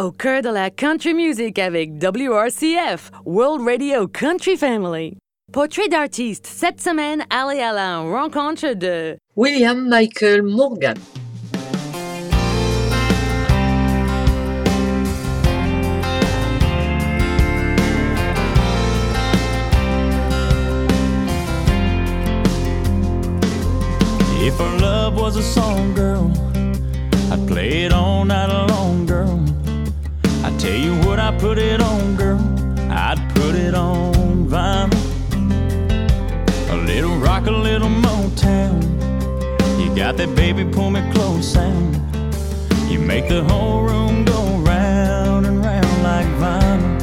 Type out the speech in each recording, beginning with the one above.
Au cœur de la country music avec WRCF, World Radio Country Family. Portrait d'artiste, cette semaine, allez à la rencontre de William Michael Morgan. If our love was a song, girl, I'd play it all night long, tell you what, I put it on, girl. I'd put it on vinyl. A little rock, a little Motown. You got that baby, pull me close sound. You make the whole room go round and round like vinyl.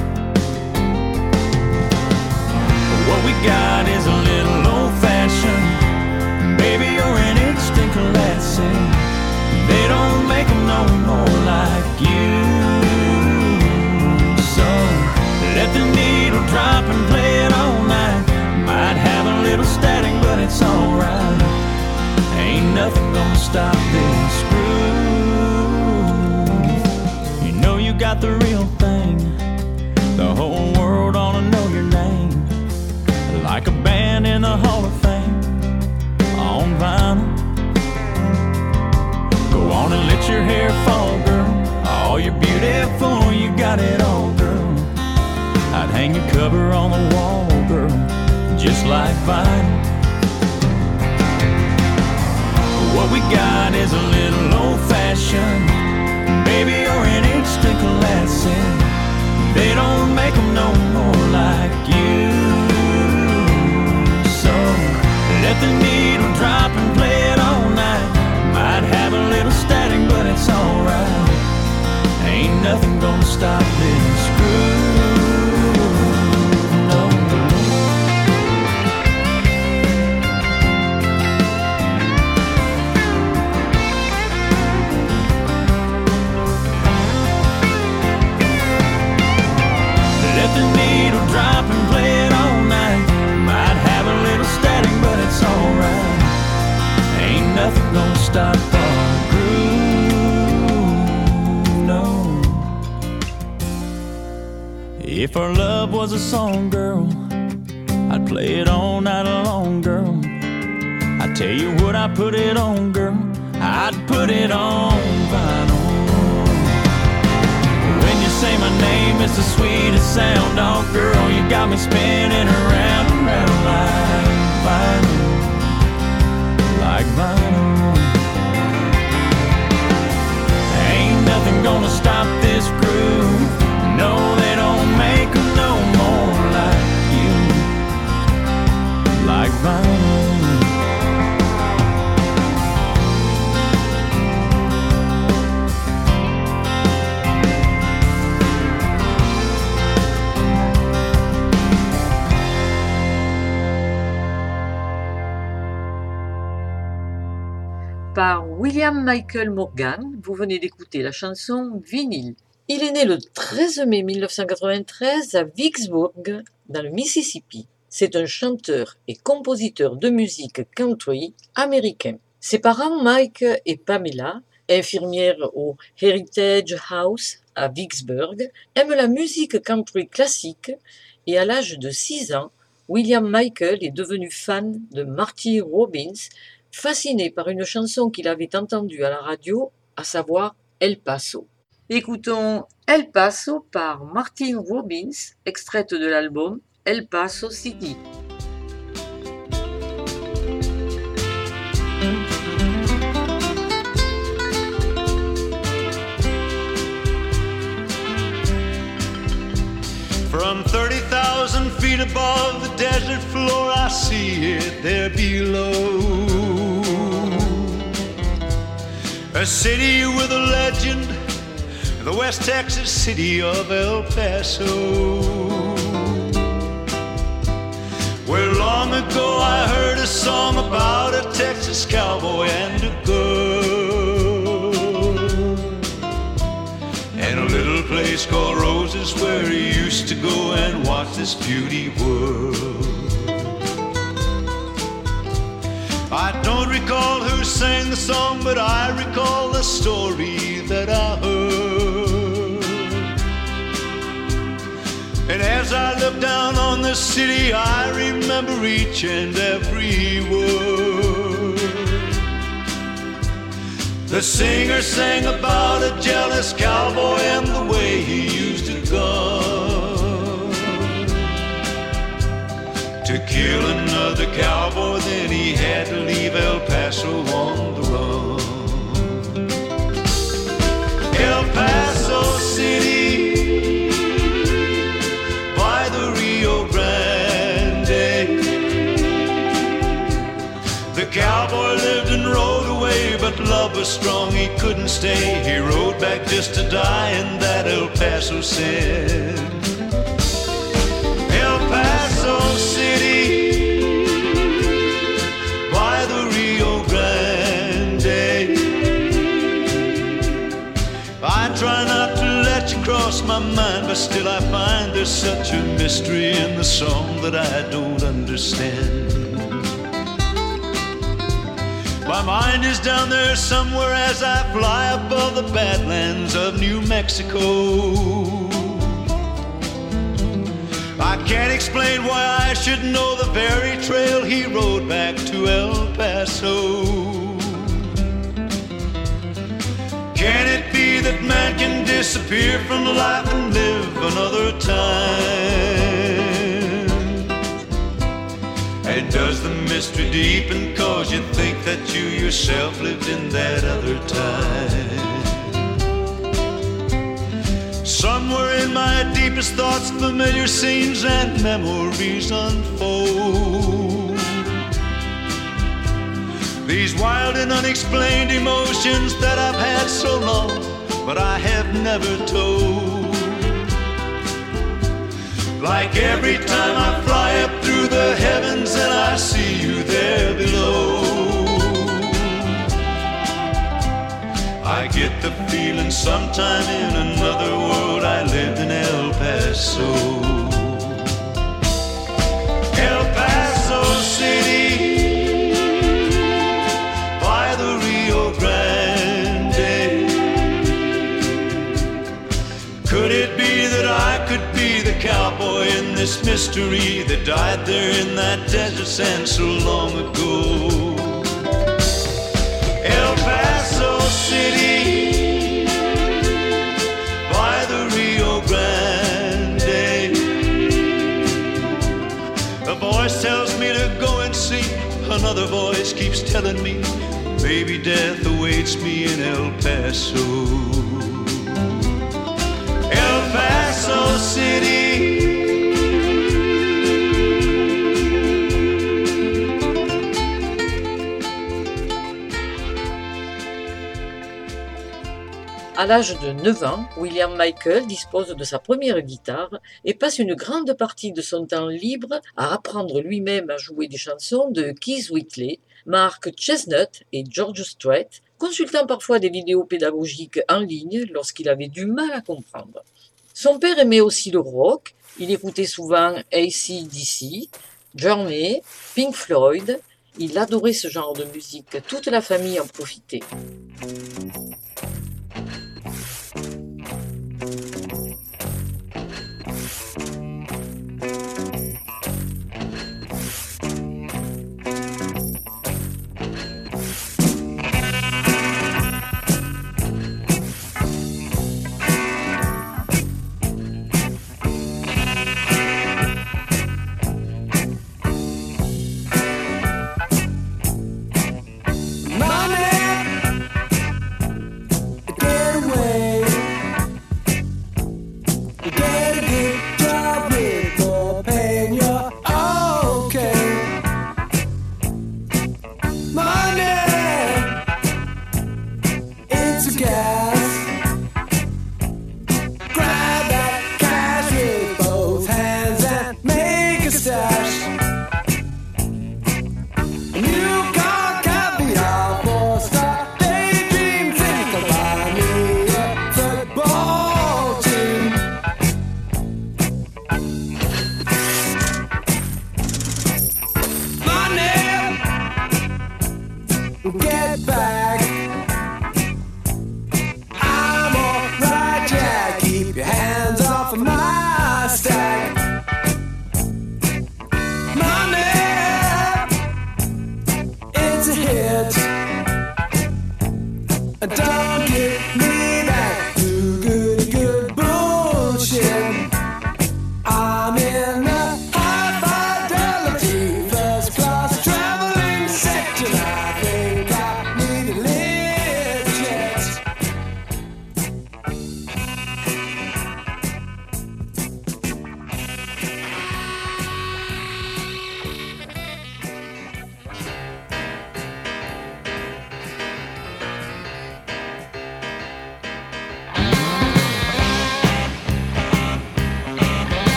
What we got is a little old fashioned. Baby, you're an instant classic. They don't make them no more like you. Needle drop and play it all night. Might have a little static, but it's alright. Ain't nothing gonna stop this groove. You know you got the real thing. The whole world ought to know your name. Like a band in the Hall of Fame on vinyl. Go on and let your hair fall, girl. Oh, you're beautiful, you got it all, hang your cover on the wall, girl, just like vinyl. What we got is a little old fashioned. Baby, you're an instant classic. They don't make them no more like you. So let the was a song, girl, I'd play it all night long, girl. I tell you what, I put it on, girl. I'd put it on vinyl. When you say my name, it's the sweetest sound. Oh, girl, you got me spinning around and round like vinyl, like vinyl. Ain't nothing gonna stop this groove. No, Par William Michael Morgan, vous venez d'écouter la chanson Vinyl. Il est né le 13 mai 1993 à Vicksburg, dans le Mississippi. C'est un chanteur et compositeur de musique country américain. Ses parents, Mike et Pamela, infirmières au Heritage House à Vicksburg, aiment la musique country classique et à l'âge de 6 ans, William Michael est devenu fan de Marty Robbins, fasciné par une chanson qu'il avait entendue à la radio, à savoir El Paso. Écoutons El Paso par Martin Robbins, extraite de l'album El Paso City. From 30,000 feet above the desert floor, I see it there below. A city with a legend, the West Texas city of El Paso. Where long ago I heard a song about a Texas cowboy and a girl. And a little place called Roses where he used to go and watch this beauty world. I don't recall who sang the song, but I recall the story that I heard. Up down on the city, I remember each and every word. The singer sang about a jealous cowboy and the way he used a gun to kill another cowboy. Then he had to leave El Paso on the run. Love was strong, he couldn't stay. He rode back just to die, in that El Paso said. El Paso City by the Rio Grande. I try not to let you cross my mind, but still I find there's such a mystery in the song that I don't understand. My mind is down there somewhere as I fly above the badlands of New Mexico. I can't explain why I should know the very trail he rode back to El Paso. Can it be that man can disappear from life and live another time? And does the mystery deepen cause you think that you yourself lived in that other time? Somewhere in my deepest thoughts, familiar scenes and memories unfold. These wild and unexplained emotions that I've had so long, but I have never told. Like every time I fly the heavens and I see you there below. I get the feeling sometime in another world I lived in El Paso. This mystery that died there in that desert sand so long ago? El Paso City by the Rio Grande. A voice tells me to go and see, another voice keeps telling me maybe death awaits me in El Paso. El Paso City. À l'âge de 9 ans, William Michael dispose de sa première guitare et passe une grande partie de son temps libre à apprendre lui-même à jouer des chansons de Keith Whitley, Mark Chestnut et George Strait, consultant parfois des vidéos pédagogiques en ligne lorsqu'il avait du mal à comprendre. Son père aimait aussi le rock, il écoutait souvent AC/DC, Journey, Pink Floyd, il adorait ce genre de musique, toute la famille en profitait.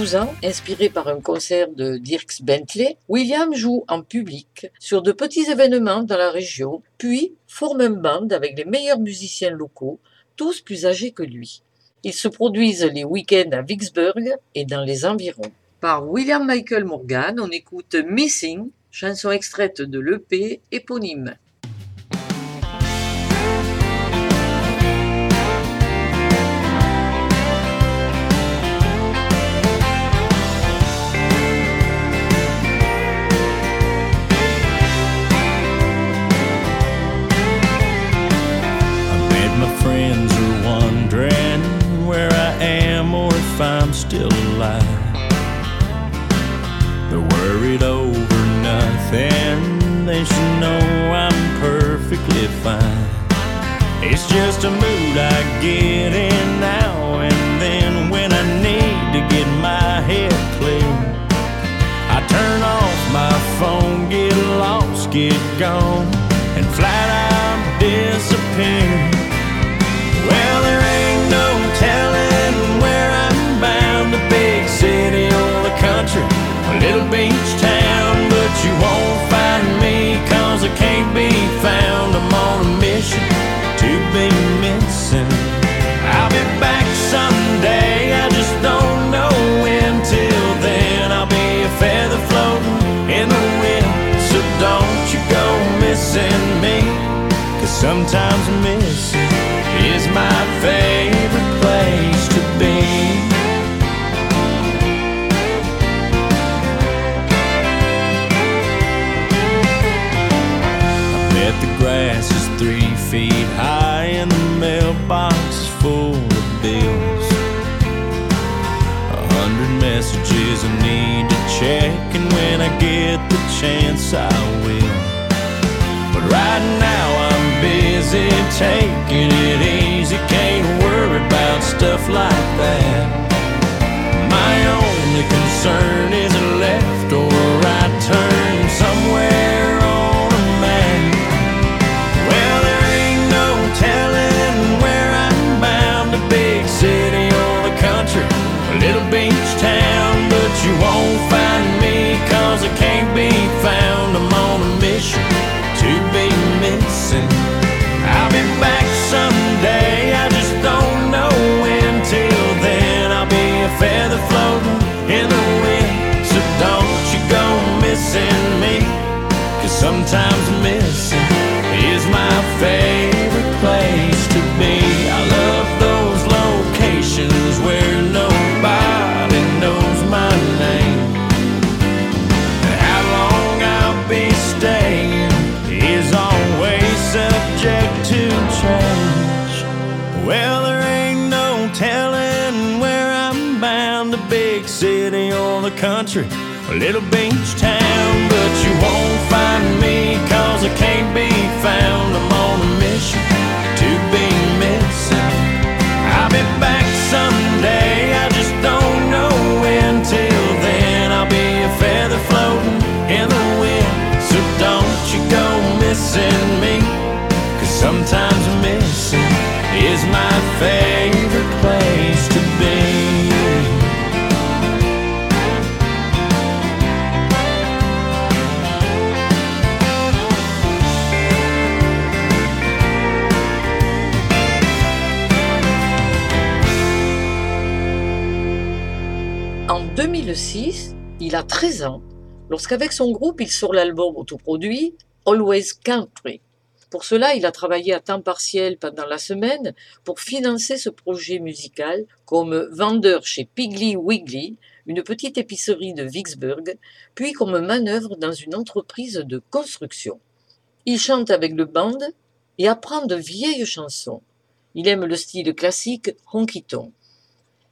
12 ans, inspiré par un concert de Dirks Bentley, William joue en public sur de petits événements dans la région, puis forme un band avec les meilleurs musiciens locaux, tous plus âgés que lui. Ils se produisent les week-ends à Vicksburg et dans les environs. Par William Michael Morgan, on écoute Missing, chanson extraite de l'EP éponyme. Just a mood I get in now and then when I need to get my head clear. I turn off my phone, get lost, get gone, sometimes missing is my favorite place to be. I bet the grass is three feet high and the mailbox is full of bills. A hundred messages I need to check, and when I get the chance, I will. But right now I'm busy taking it easy, can't worry about stuff like that. My only concern is country, a little beach 2006, il a 13 ans lorsqu'avec son groupe, il sort l'album autoproduit Always Country. Pour cela, il a travaillé à temps partiel pendant la semaine pour financer ce projet musical comme vendeur chez Piggly Wiggly, une petite épicerie de Vicksburg, puis comme manœuvre dans une entreprise de construction. Il chante avec le band et apprend de vieilles chansons. Il aime le style classique honky tonk.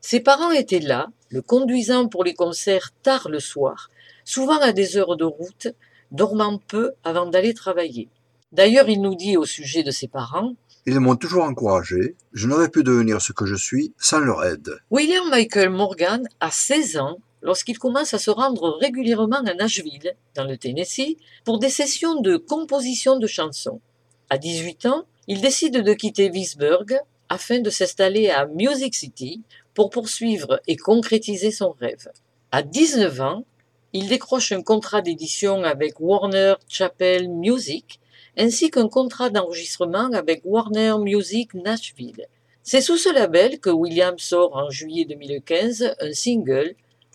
Ses parents étaient là, le conduisant pour les concerts tard le soir, souvent à des heures de route, dormant peu avant d'aller travailler. D'ailleurs, il nous dit au sujet de ses parents Ils m'ont toujours encouragé. Je n'aurais pu devenir ce que je suis sans leur aide. William Michael Morgan a 16 ans lorsqu'il commence à se rendre régulièrement à Nashville, dans le Tennessee, pour des sessions de composition de chansons. À 18 ans, il décide de quitter Vicksburg afin de s'installer à Music City, pour poursuivre et concrétiser son rêve. À 19 ans, il décroche un contrat d'édition avec Warner Chappell Music ainsi qu'un contrat d'enregistrement avec Warner Music Nashville. C'est sous ce label que Williams sort en juillet 2015 un single,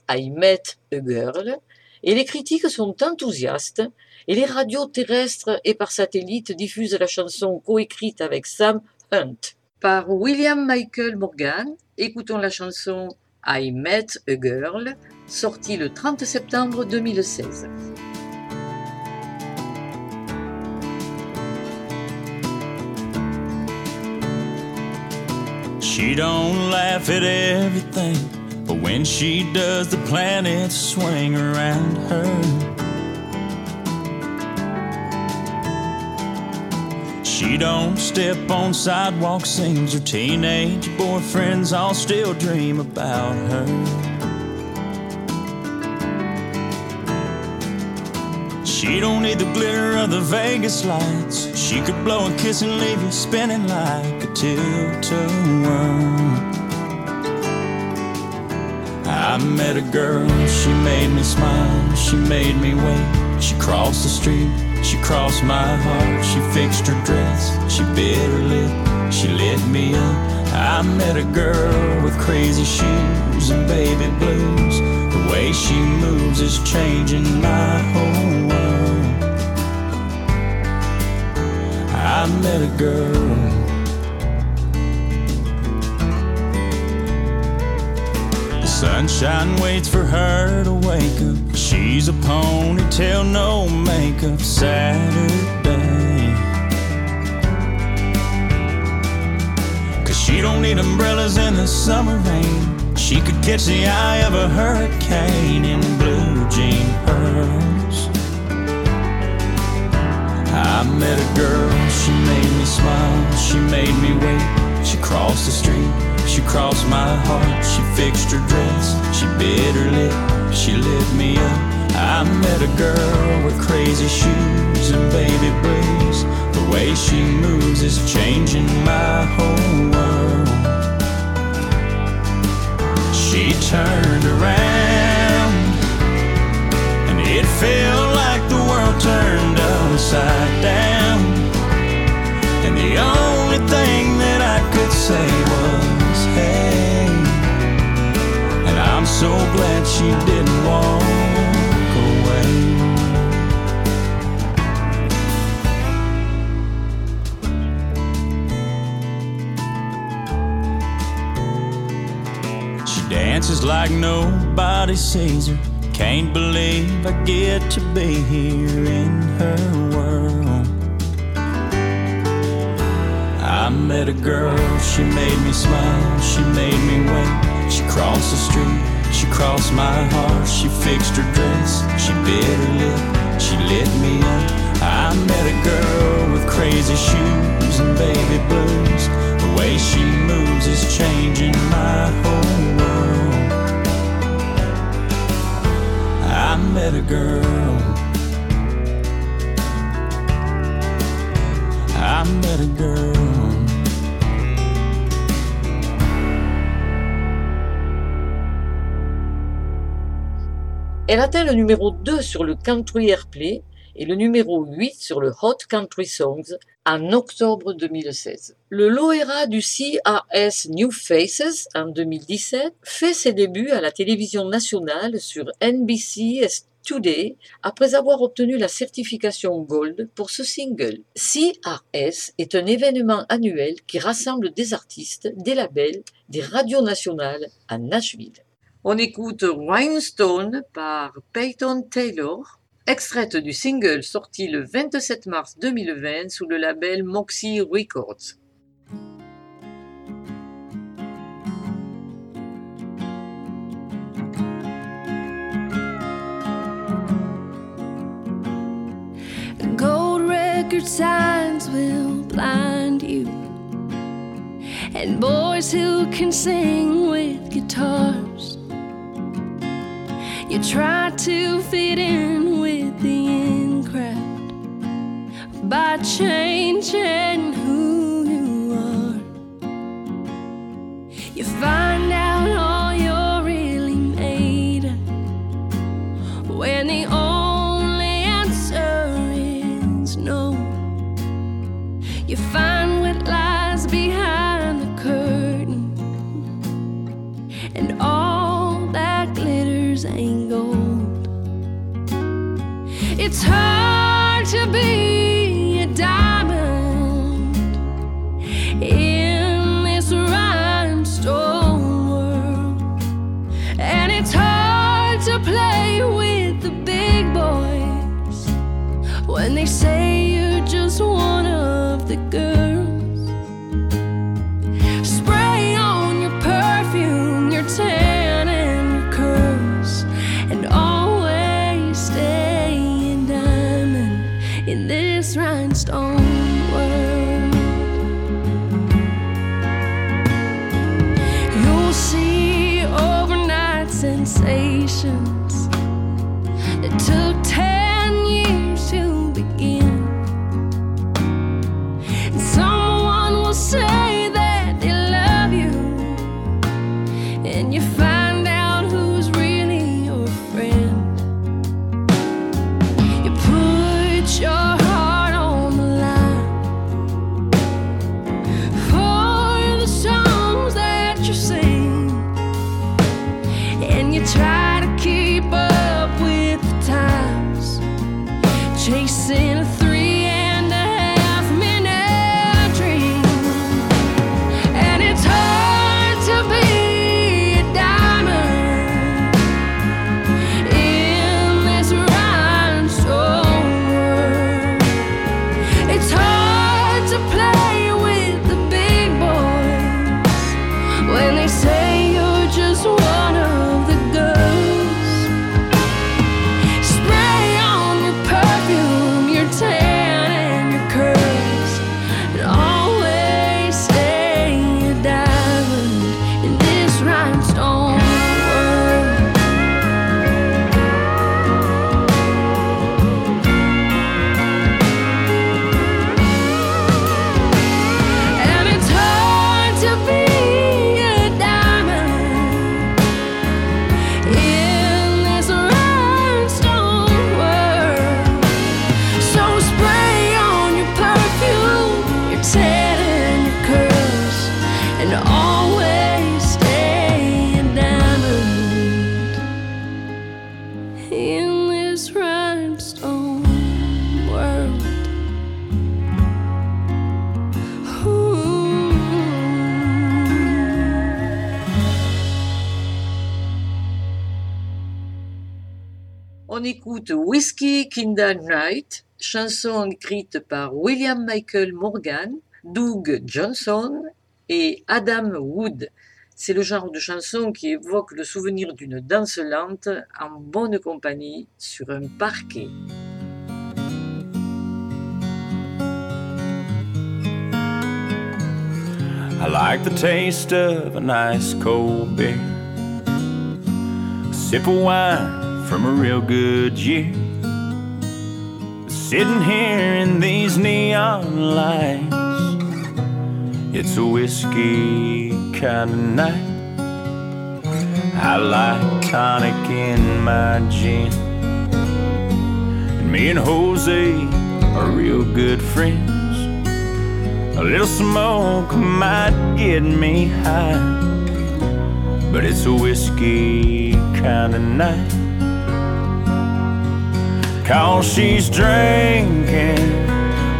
I Met a Girl, et les critiques sont enthousiastes, et les radios terrestres et par satellite diffusent la chanson coécrite avec Sam Hunt. Par William Michael Morgan, écoutons la chanson I Met a Girl, sortie le 30 septembre 2016. She don't laugh at everything, but when she does, the planets swing around her. She don't step on sidewalks, seems her teenage boyfriends all still dream about her. She don't need the glitter of the Vegas lights. She could blow a kiss and leave you spinning like a tilt-a-whirl. I met a girl, she made me smile, she made me wait. She crossed the street, she crossed my heart, she fixed her dress, she bit her lip, she lit me up. I met a girl with crazy shoes and baby blues. The way she moves is changing my whole world. I met a girl. Sunshine waits for her to wake up. She's a ponytail, no makeup Saturday. Cause she don't need umbrellas in the summer rain. She could catch the eye of a hurricane in blue jean pearls. I met a girl, she made me smile, she made me wait. She crossed the street, she crossed my heart, she fixed her dress, she bit her lip, she lit me up. I met a girl with crazy shoes and baby blues. The way she moves is changing my whole world. She turned around and it felt like the world turned upside down. And the only thing that I could say so glad she didn't walk away. She dances like nobody sees her. Can't believe I get to be here in her world. I met a girl, she made me smile, she made me wait. She crossed the street, she crossed my heart, she fixed her dress, she bit her lip, she lit me up. I met a girl with crazy shoes and baby blues. The way she moves is changing my whole world. I met a girl. I met a girl. Elle atteint le numéro 2 sur le Country Airplay et le numéro 8 sur le Hot Country Songs en octobre 2016. Le Loera du CRS New Faces en 2017 fait ses débuts à la télévision nationale sur NBC Today après avoir obtenu la certification Gold pour ce single. CRS est un événement annuel qui rassemble des artistes, des labels, des radios nationales à Nashville. On écoute Rhinestone par Peyton Taylor, extraite du single sorti le 27 mars 2020 sous le label Moxie Records. Record signs will blind you. And boys who can sing with guitars. You try to fit in with the in crowd by changing who you are. You find hard to be On écoute Whiskey Kindle Night, chanson écrite par William Michael Morgan, Doug Johnson et Adam Wood. C'est le genre de chanson qui évoque le souvenir d'une danse lente en bonne compagnie sur un parquet. I like the taste of a nice cold beer. Sip of wine from a real good year. Sitting here in these neon lights. It's a whiskey kind of night. I like tonic in my gin. And me and Jose are real good friends. A little smoke might get me high, but it's a whiskey kind of night. Cause she's drinking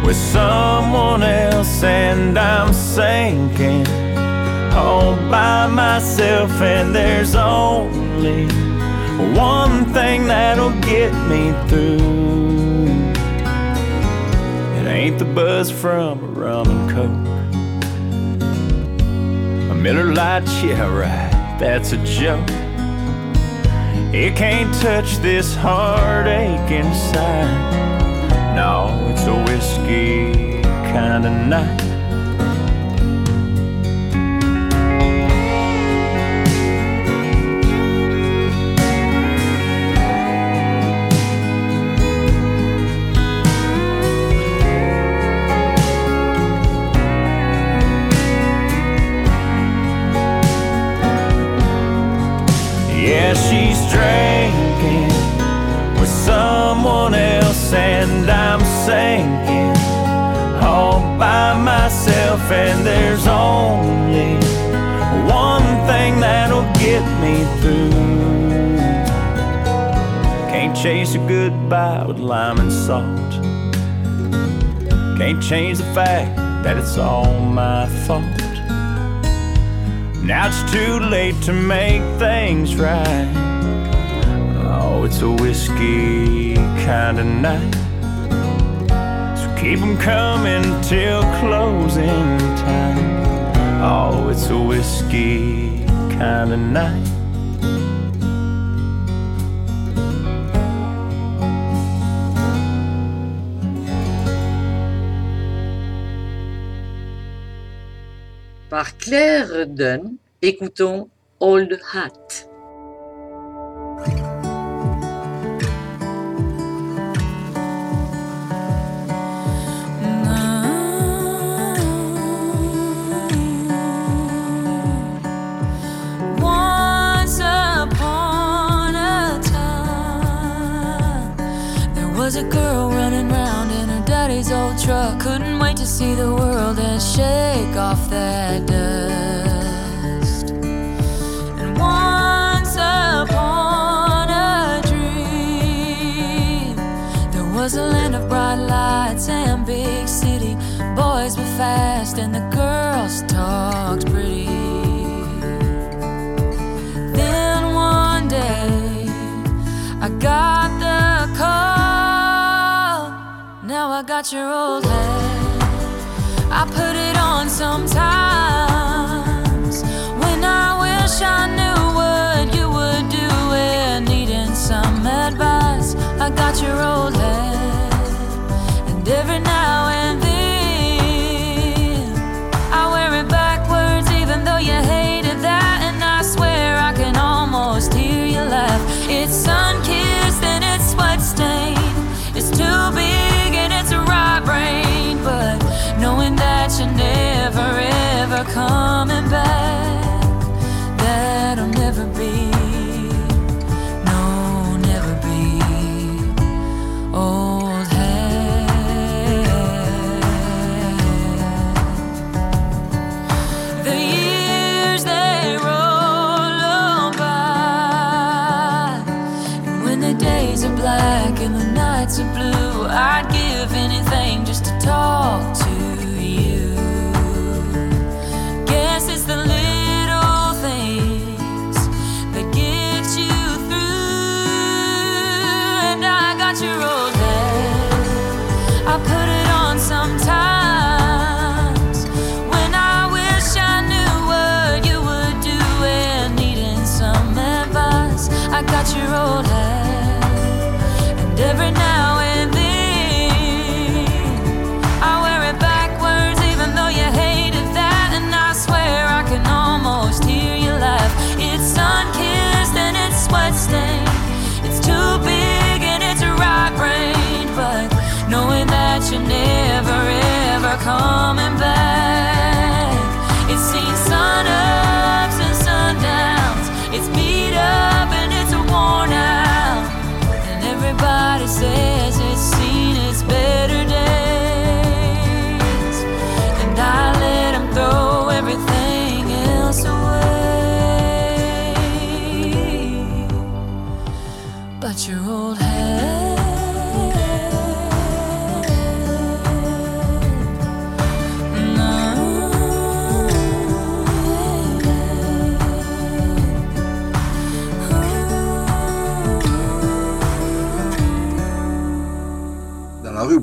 with someone else, and I'm sinking all by myself, and there's only one thing that'll get me through. It ain't the buzz from a rum and coke. A Miller Lite, yeah, right, that's a joke. It can't touch this heartache inside. No, it's a whiskey kind of night. Change the fact that it's all my fault. Now it's too late to make things right. Oh, it's a whiskey kind of night. So keep 'em coming till closing time. Oh, it's a whiskey kind of night. Claire Dunn, écoutons Old Hat. Was a girl running round in her daddy's old truck. Couldn't wait to see the world and shake off that dust. Fast and the girls talked pretty. Then one day I got the call. Now I got your old hat. I put it on sometimes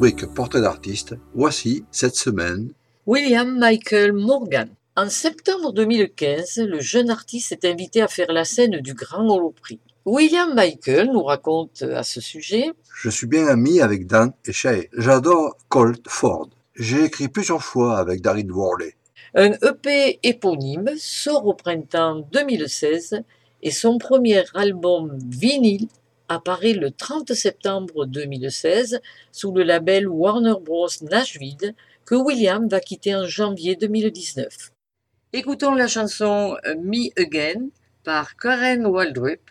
rubrique Portrait d'artiste, voici cette semaine William Michael Morgan. En septembre 2015, le jeune artiste est invité à faire la scène du Grand Holoprix. William Michael nous raconte à ce sujet Je suis bien ami avec Dan et Shay. J'adore Colt Ford. J'ai écrit plusieurs fois avec David Worley. Un EP éponyme sort au printemps 2016 et son premier album vinyle apparaît le 30 septembre 2016 sous le label Warner Bros. Nashville que William va quitter en janvier 2019. Écoutons la chanson Me Again par Karen Waldrop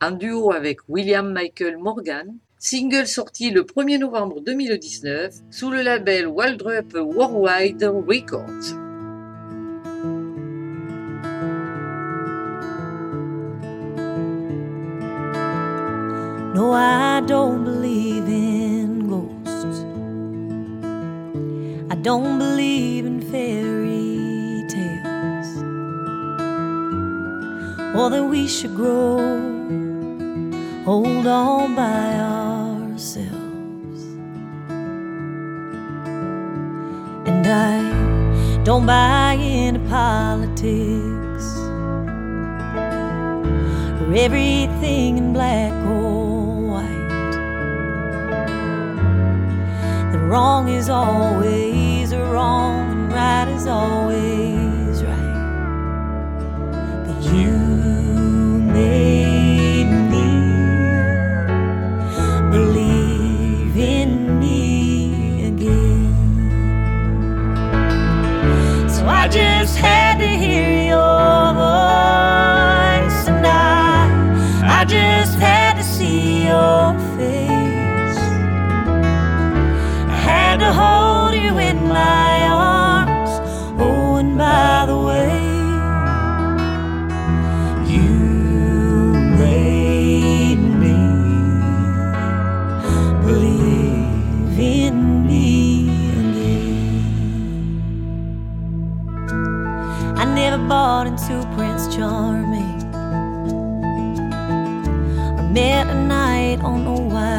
en duo avec William Michael Morgan, single sorti le 1er novembre 2019 sous le label Waldrop Worldwide Records. Don't believe in ghosts. I don't believe in fairy tales. Or that we should grow hold on by ourselves. And I don't buy into politics or everything in black or wrong is always wrong, and right is always right. But you on a white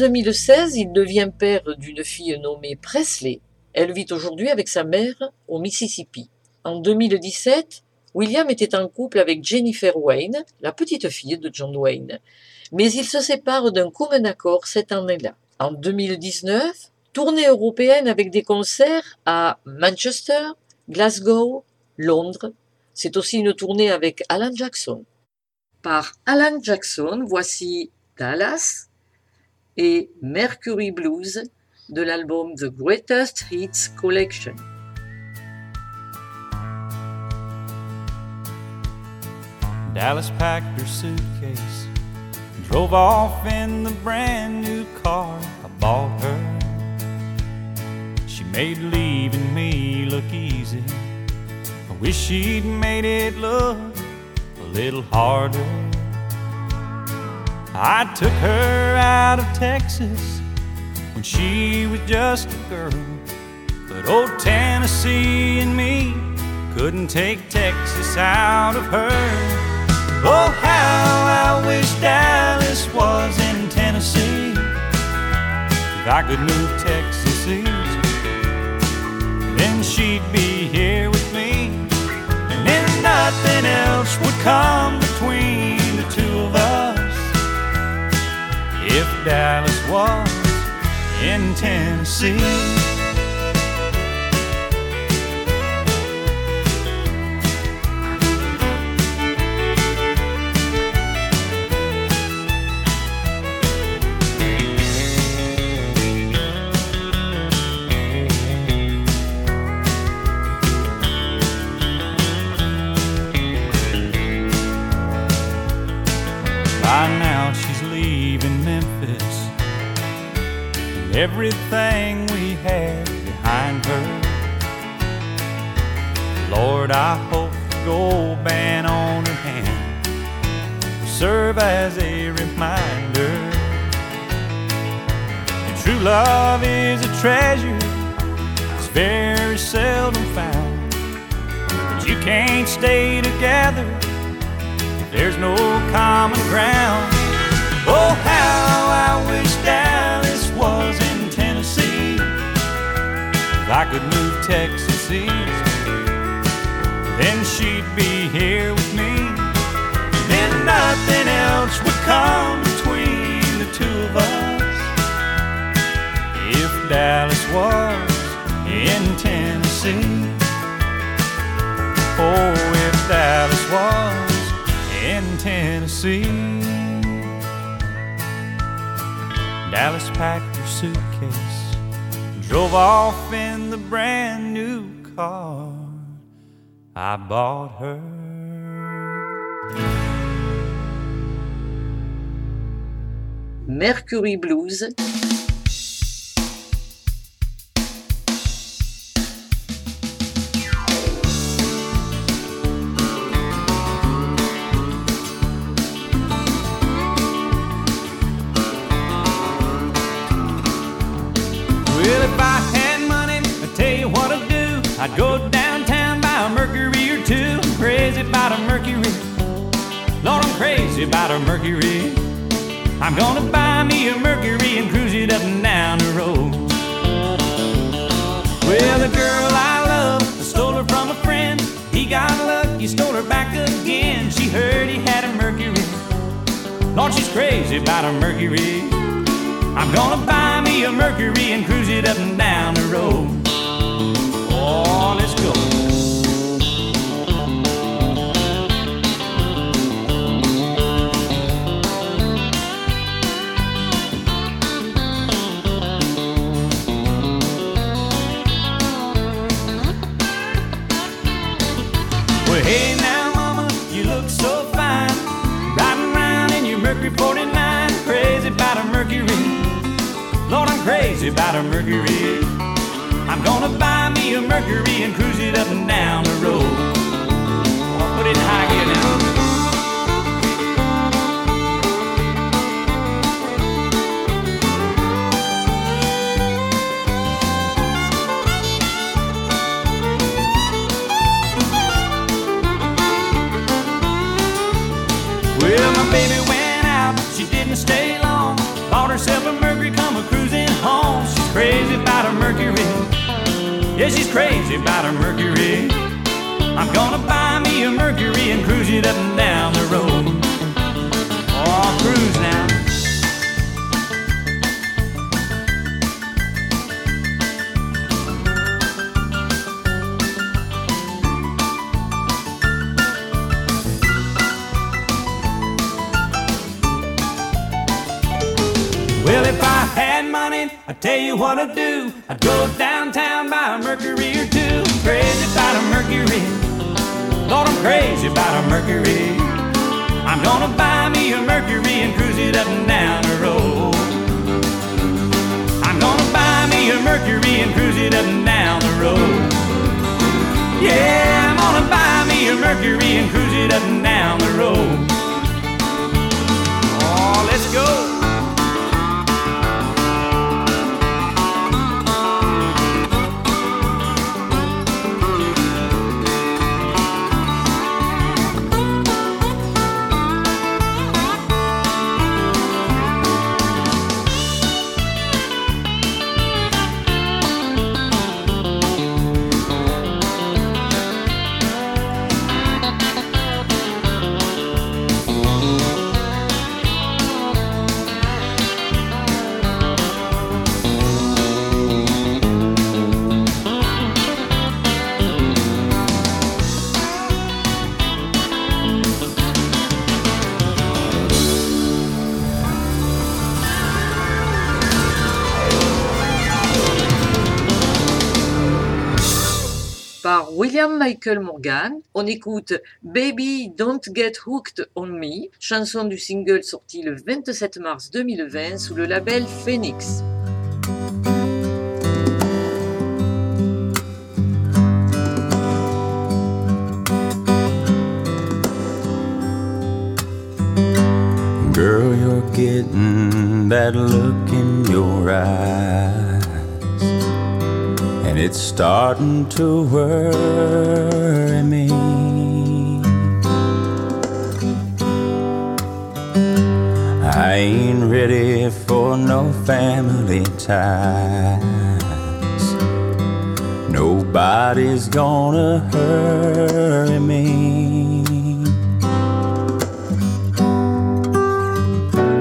2016, il devient père d'une fille nommée Presley. Elle vit aujourd'hui avec sa mère au Mississippi. En 2017, William était en couple avec Jennifer Wayne, la petite fille de John Wayne. Mais ils se séparent d'un commun accord cette année-là. En 2019, tournée européenne avec des concerts à Manchester, Glasgow, Londres. C'est aussi une tournée avec Alan Jackson. Par Alan Jackson, voici Dallas, et Mercury Blues de l'album The Greatest Hits Collection. Dallas packed her suitcase drove off in the brand new car I bought her. She made leaving me look easy. I wish she'd made it look a little harder. I took her out of Texas when she was just a girl. But old Tennessee and me couldn't take Texas out of her. Oh, how I wish Dallas was in Tennessee. If I could move Texas east, then she'd be here with me. And then nothing else would come between if Dallas was in Tennessee. I. now now she's leaving Memphis. And everything we had behind her. Lord, I hope the gold band on her hand will serve as a reminder. And true love is a treasure it's very seldom found. But you can't stay together there's no common ground. Oh, how I wish Dallas was in Tennessee. If I could move Texas east, then she'd be here with me. Then nothing else would come between the two of us. If Dallas was in Tennessee. Oh, if Dallas was in Tennessee. Dallas packed her suitcase, and drove off in the brand new car I bought her. Mercury Blues. About a Mercury. Lord, I'm crazy about a Mercury. I'm gonna buy me a Mercury and cruise it up and down the road. Well, the girl I love, I stole her from a friend. He got lucky, stole her back again. She heard he had a Mercury. Lord, she's crazy about a Mercury. I'm gonna buy me a Mercury and cruise it up and down the road. Crazy about a Mercury. I'm gonna buy me a Mercury and cruise it up and down the road. Oh, put it high gear now. Crazy about her Mercury. I'm gonna buy me a Mercury and cruise it up and down the road. I'd tell you what I'd do. I'd go downtown, buy a Mercury or two. I'm Crazy about a Mercury. Lord, I'm crazy about a Mercury. I'm gonna buy me a Mercury and cruise it up and down the road. I'm gonna buy me a Mercury and cruise it up and down the road. Yeah, I'm gonna buy me a Mercury and cruise it up and down the road. William Michael Morgan. On écoute Baby Don't Get Hooked on Me, chanson du single sorti le 27 mars 2020 sous le label Phoenix. Girl, you're look in your. It's starting to worry me. I ain't ready for no family ties. Nobody's gonna hurry me.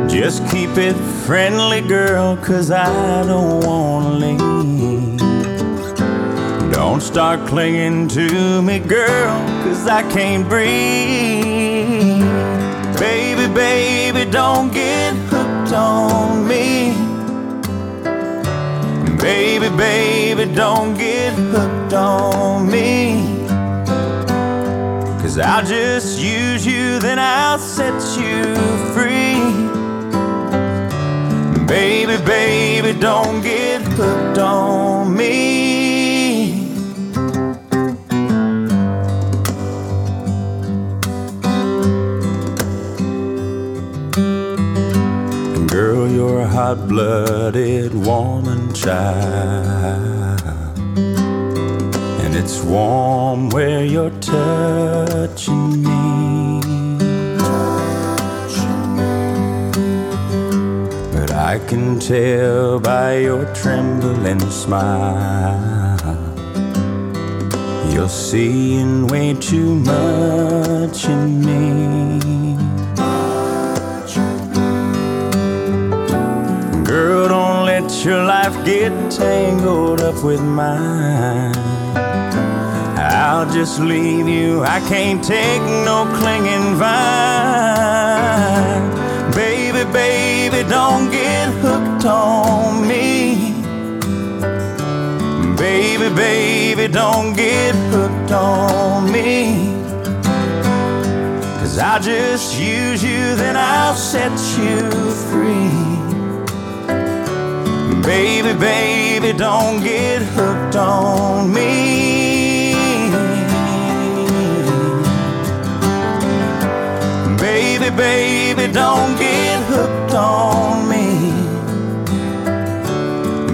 Just keep it friendly, girl, cause I don't wanna leave. Don't start clinging to me, girl, cause I can't breathe. Baby, baby, don't get hooked on me. Baby, baby, don't get hooked on me. Cause I'll just use you, then I'll set you free. Baby, baby, don't get hooked on me. Hot blooded woman child. And it's warm where you're touching me. But I can tell by your trembling smile. You're seeing way too much in me. Let your life get tangled up with mine. I'll just leave you. I can't take no clinging vine. Baby, baby, don't get hooked on me. Baby, baby, don't get hooked on me. Cause I'll just use you, then I'll set you free. Baby, baby, don't get hooked on me. Baby, baby, don't get hooked on me.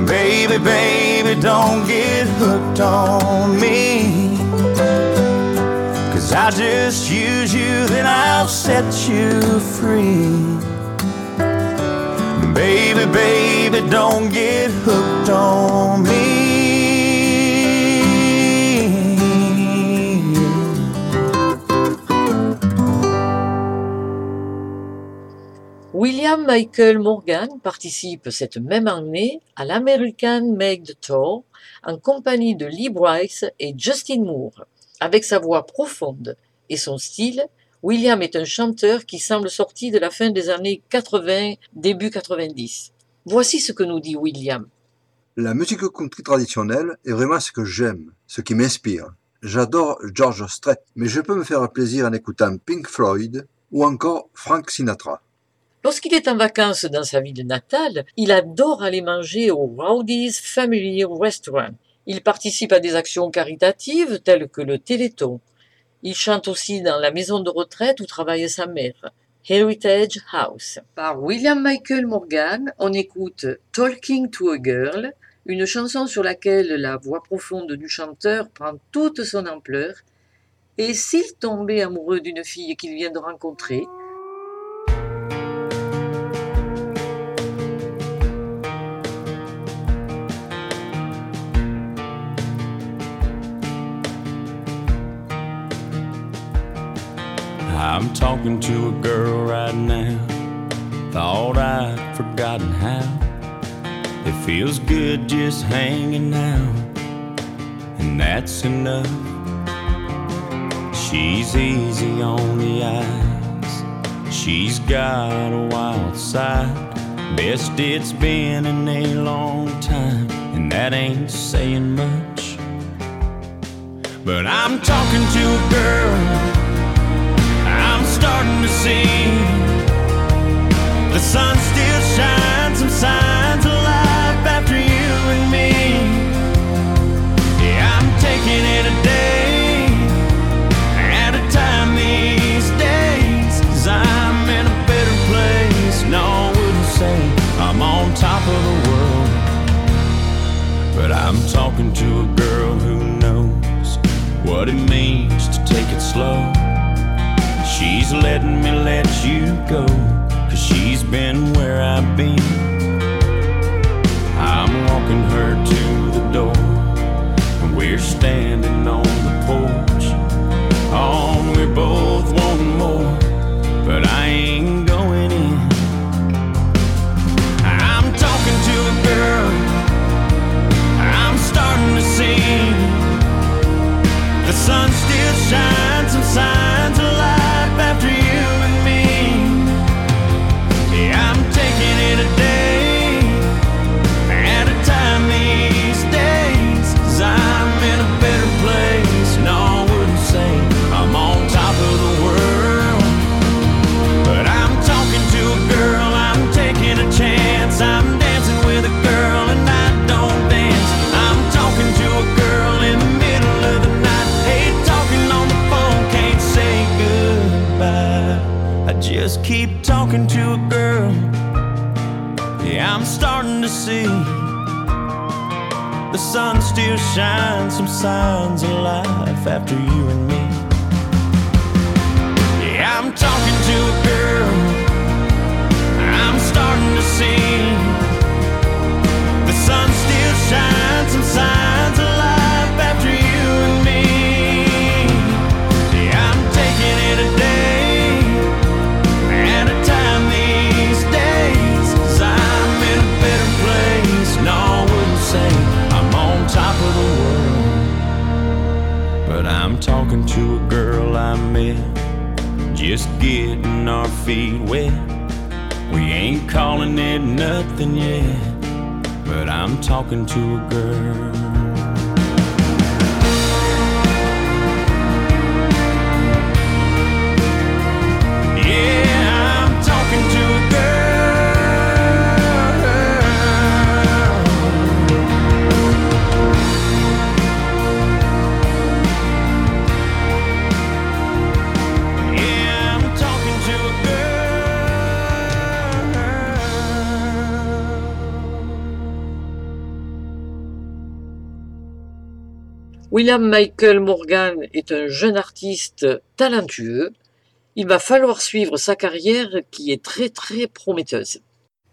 Baby, baby, don't get hooked on me. Cause I'll just use you, then I'll set you free. Baby, baby, don't get hooked on me. William Michael Morgan participe cette même année à l'American Made Tour en compagnie de Lee Bryce et Justin Moore. Avec sa voix profonde et son style, William est un chanteur qui semble sorti de la fin des années 80, début 90. Voici ce que nous dit William. La musique country traditionnelle est vraiment ce que j'aime, ce qui m'inspire. J'adore George Strait, mais je peux me faire plaisir en écoutant Pink Floyd ou encore Frank Sinatra. Lorsqu'il est en vacances dans sa ville natale, il adore aller manger au Rowdy's Family Restaurant. Il participe à des actions caritatives telles que le Téléthon. Il chante aussi dans la maison de retraite où travaille sa mère, Heritage House. Par William Michael Morgan, on écoute Talking to a Girl, une chanson sur laquelle la voix profonde du chanteur prend toute son ampleur. Et s'il tombait amoureux d'une fille qu'il vient de rencontrer, I'm talking to a girl right now. Thought I'd forgotten how. It feels good just hanging out, and that's enough. She's easy on the eyes. She's got a wild side. Best it's been in a long time, and that ain't saying much. But I'm talking to a girl starting to see the sun still shines some signs of life after you and me. Yeah, I'm taking it a day at a time these days. Cause I'm in a better place. No, I wouldn't say I'm on top of the world. But I'm talking to a girl who knows what it means to take it slow. She's letting me let you go, cause she's been where I've been. I'm walking her to the door, and we're standing on the porch. Oh, we're both William Michael Morgan est un jeune artiste talentueux. Il va falloir suivre sa carrière qui est très très prometteuse.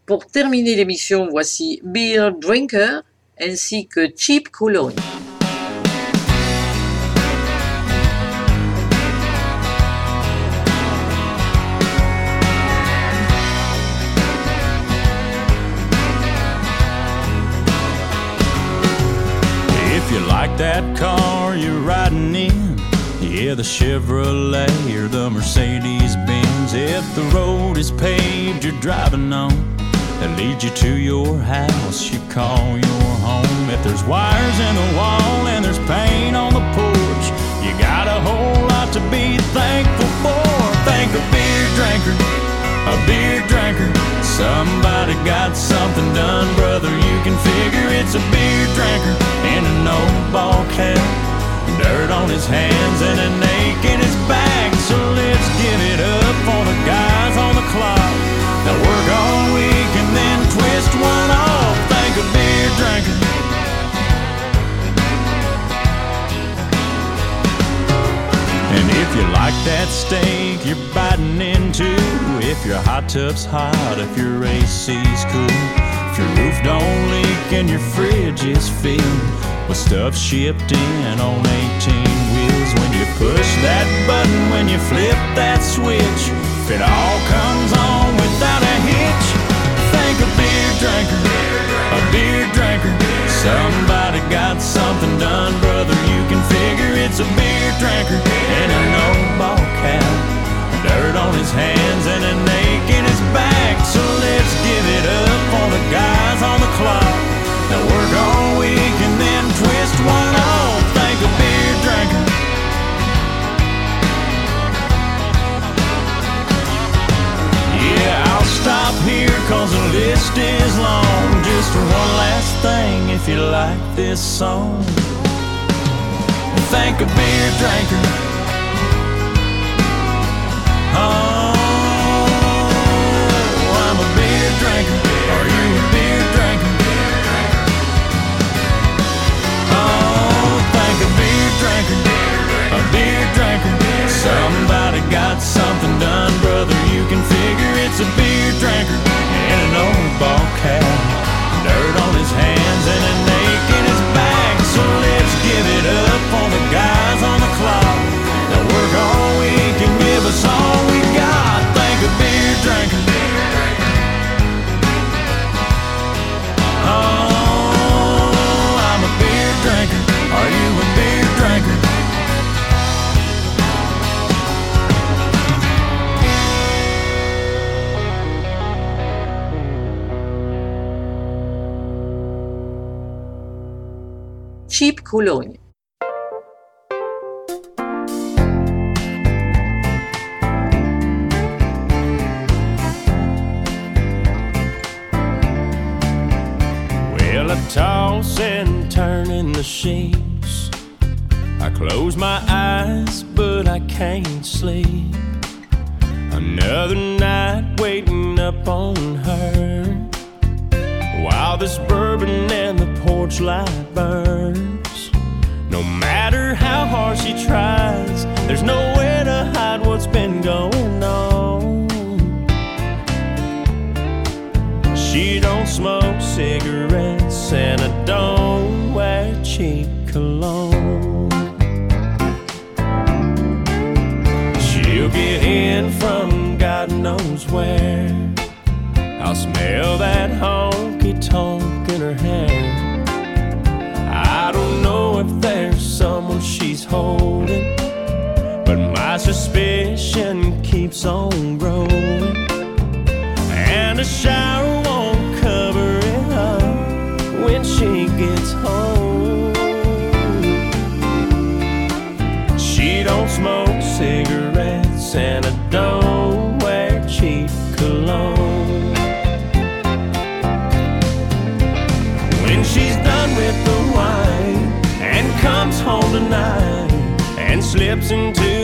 Pour terminer l'émission, voici Beer Drinker ainsi que Cheap Cologne. Yeah, the Chevrolet or the Mercedes Benz. If the road is paved you're driving on, that leads you to your house you call your home. If there's wires in the wall and there's paint on the porch, you got a whole lot to be thankful for. Thank a beer drinker, a beer drinker. Somebody got something done, brother. You can figure it's a beer drinker in an old ball cap, dirt on his hands and an ache in his back. So let's give it up for the guys on the clock that work all week and then twist one off. Thank a beer drinker. And if you like that steak you're biting into, if your hot tub's hot, if your AC's cool, if your roof don't leak and your fridge is filled with stuff shipped in on 18 wheels, when you push that button, when you flip that switch, if it all comes on without a hitch, thank a beer drinker, a beer drinker. Somebody got something done, brother. You can figure it's a beer drinker in an old ball cap, dirt on his hands and an ache in his back. So let's give it up for the guys on the clock that work all week and then twist one off. Thank a beer drinker. Yeah, I'll stop here cause the list is long. Just one last thing if you like this song. Thank a beer drinker. Oh, beer drinker. Somebody got something done, brother. You can figure it's a beer drinker in an old ball cap. Dirt on his hands and an ache in his back. So let's give it up for the guys on the clock. They'll work all week and give us all we got. Thank a beer drinker. Cheap Cologne. Well, I toss and turn in the sheets. I close my eyes, but I can't sleep. Another night waiting up on her. While this bourbon and the porch light burns. No matter how hard she tries, there's nowhere to hide what's been going on. She don't smoke cigarettes and I don't wear cheap cologne. She'll get in from God knows where. I'll smell that in hair. I don't know if there's someone she's holding, but my suspicion keeps on growing. And a shower slips into